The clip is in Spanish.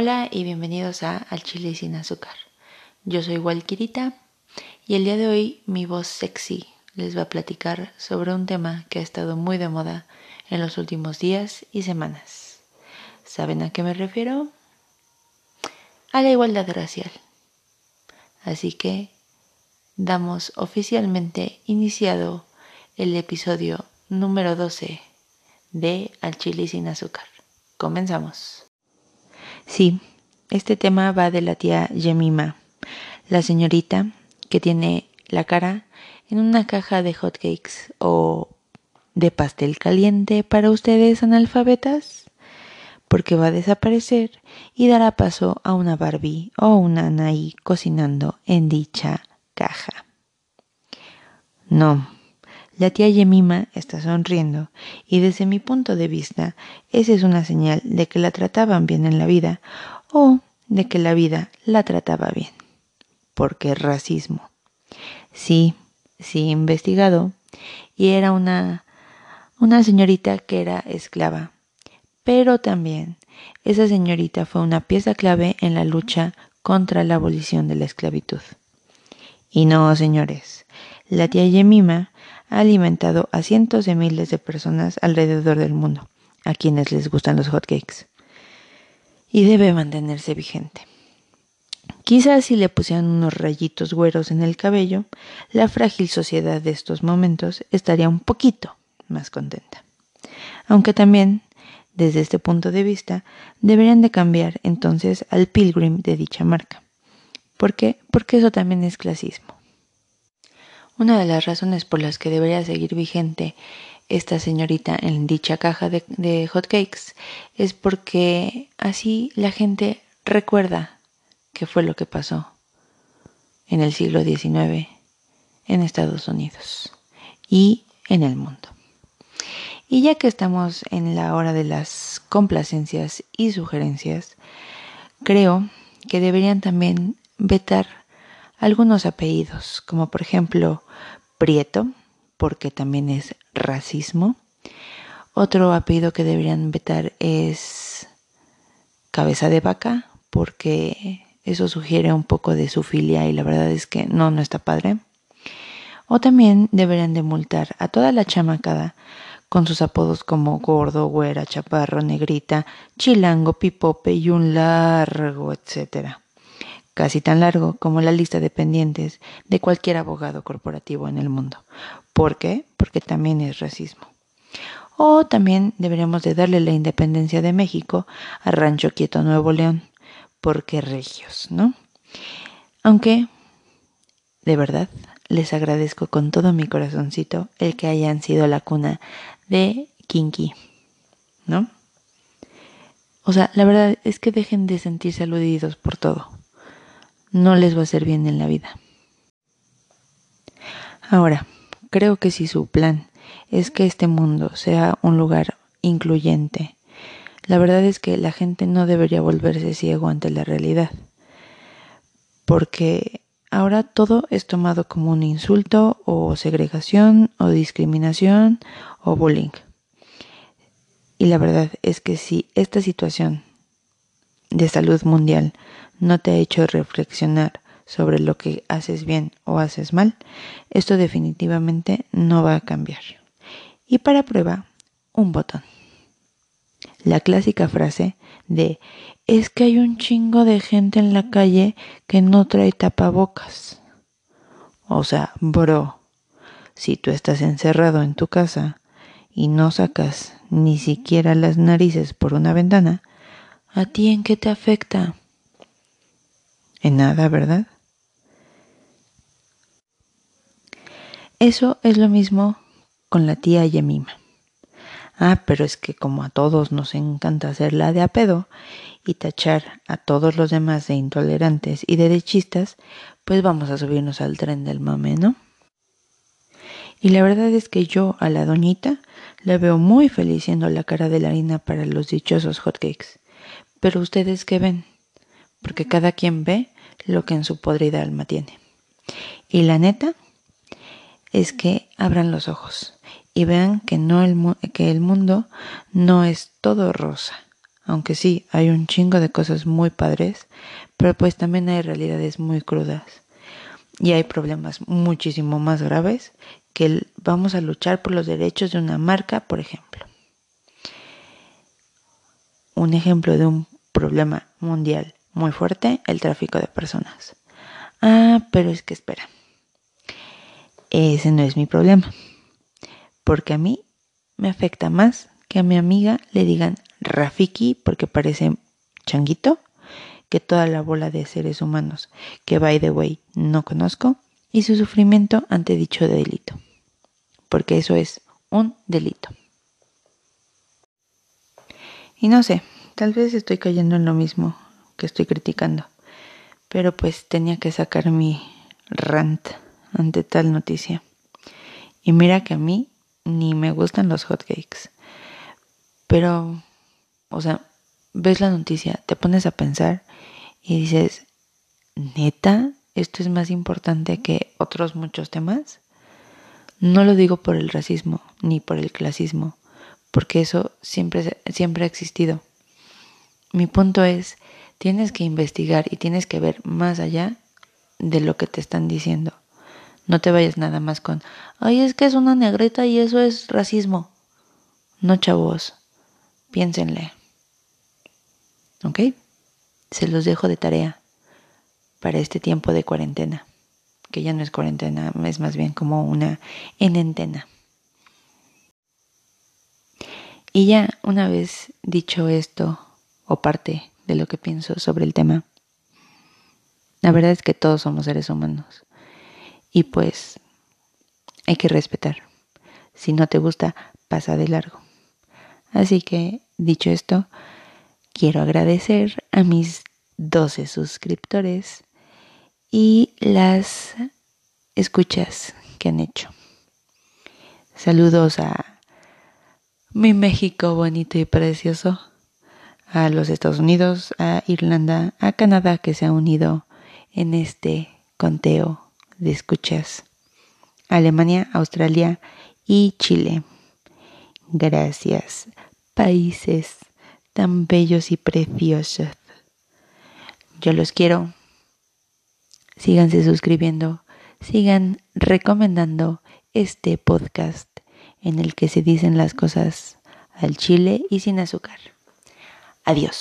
Hola y bienvenidos a Al Chile sin azúcar. Yo soy Walkirita y el día de hoy mi voz sexy les va a platicar sobre un tema que ha estado muy de moda en los últimos días y semanas. ¿Saben a qué me refiero? A la igualdad racial. Así que damos oficialmente iniciado el episodio número 12 de Al Chile sin azúcar. Comenzamos. Sí, este tema va de la tía Yemima, la señorita que tiene la cara en una caja de hotcakes o de pastel caliente para ustedes analfabetas, porque va a desaparecer y dará paso a una Barbie o una Anaí cocinando en dicha caja. No, la tía Yemima está sonriendo y desde mi punto de vista esa es una señal de que la trataban bien en la vida o de que la vida la trataba bien. Porque racismo. Sí, sí, investigado. Y era una, una señorita que era esclava. Pero también esa señorita fue una pieza clave en la lucha contra la abolición de la esclavitud. Y no, señores, la tía Yemima ha alimentado a cientos de miles de personas alrededor del mundo, a quienes les gustan los hotcakes. Y debe mantenerse vigente. Quizás si le pusieran unos rayitos güeros en el cabello, la frágil sociedad de estos momentos estaría un poquito más contenta. Aunque también, desde este punto de vista, deberían de cambiar entonces al pilgrim de dicha marca. ¿Por qué? Porque eso también es clasismo. Una de las razones por las que debería seguir vigente esta señorita en dicha caja de, de hotcakes es porque así la gente recuerda qué fue lo que pasó en el siglo XIX en Estados Unidos y en el mundo. Y ya que estamos en la hora de las complacencias y sugerencias, creo que deberían también vetar algunos apellidos, como por ejemplo Prieto, porque también es racismo. Otro apellido que deberían vetar es Cabeza de Vaca, porque eso sugiere un poco de su filia y la verdad es que no, no está padre. O también deberían de multar a toda la chamacada con sus apodos como gordo, güera, chaparro, negrita, chilango, pipope y un largo, etcétera casi tan largo como la lista de pendientes de cualquier abogado corporativo en el mundo. ¿Por qué? Porque también es racismo. O también deberíamos de darle la independencia de México a Rancho Quieto Nuevo León, porque regios, ¿no? Aunque, de verdad, les agradezco con todo mi corazoncito el que hayan sido la cuna de Kinky, ¿no? O sea, la verdad es que dejen de sentirse aludidos por todo no les va a hacer bien en la vida. Ahora, creo que si su plan es que este mundo sea un lugar incluyente, la verdad es que la gente no debería volverse ciego ante la realidad, porque ahora todo es tomado como un insulto o segregación o discriminación o bullying. Y la verdad es que si esta situación de salud mundial no te ha hecho reflexionar sobre lo que haces bien o haces mal, esto definitivamente no va a cambiar. Y para prueba, un botón. La clásica frase de es que hay un chingo de gente en la calle que no trae tapabocas. O sea, bro, si tú estás encerrado en tu casa y no sacas ni siquiera las narices por una ventana, ¿a ti en qué te afecta? En nada, ¿verdad? Eso es lo mismo con la tía Yemima. Ah, pero es que como a todos nos encanta hacer la de a pedo y tachar a todos los demás de intolerantes y de dechistas, pues vamos a subirnos al tren del mame, ¿no? Y la verdad es que yo a la doñita la veo muy feliz siendo la cara de la harina para los dichosos hotcakes. Pero ustedes qué ven? Porque cada quien ve lo que en su podrida alma tiene. Y la neta es que abran los ojos y vean que, no el, que el mundo no es todo rosa, aunque sí, hay un chingo de cosas muy padres, pero pues también hay realidades muy crudas. Y hay problemas muchísimo más graves que vamos a luchar por los derechos de una marca, por ejemplo. Un ejemplo de un problema mundial muy fuerte, el tráfico de personas. Ah, pero es que espera. Ese no es mi problema. Porque a mí me afecta más que a mi amiga le digan Rafiki porque parece changuito que toda la bola de seres humanos que, by the way, no conozco y su sufrimiento ante dicho delito. Porque eso es un delito. Y no sé, tal vez estoy cayendo en lo mismo que estoy criticando, pero pues tenía que sacar mi rant ante tal noticia. Y mira que a mí ni me gustan los hotcakes. Pero, o sea, ves la noticia, te pones a pensar y dices, neta, esto es más importante que otros muchos temas. No lo digo por el racismo ni por el clasismo, porque eso siempre, siempre ha existido. Mi punto es, tienes que investigar y tienes que ver más allá de lo que te están diciendo. No te vayas nada más con, ay, es que es una negrita y eso es racismo. No, chavos, piénsenle. ¿Ok? Se los dejo de tarea para este tiempo de cuarentena, que ya no es cuarentena, es más bien como una enentena. Y ya una vez dicho esto, o parte de lo que pienso sobre el tema, la verdad es que todos somos seres humanos y pues hay que respetar. Si no te gusta, pasa de largo. Así que, dicho esto, quiero agradecer a mis 12 suscriptores y las escuchas que han hecho. Saludos a mi México bonito y precioso, a los Estados Unidos, a Irlanda, a Canadá que se ha unido en este conteo de escuchas. Alemania, Australia y Chile. Gracias, países tan bellos y preciosos. Yo los quiero. Síganse suscribiendo, sigan recomendando este podcast en el que se dicen las cosas al chile y sin azúcar. Adiós.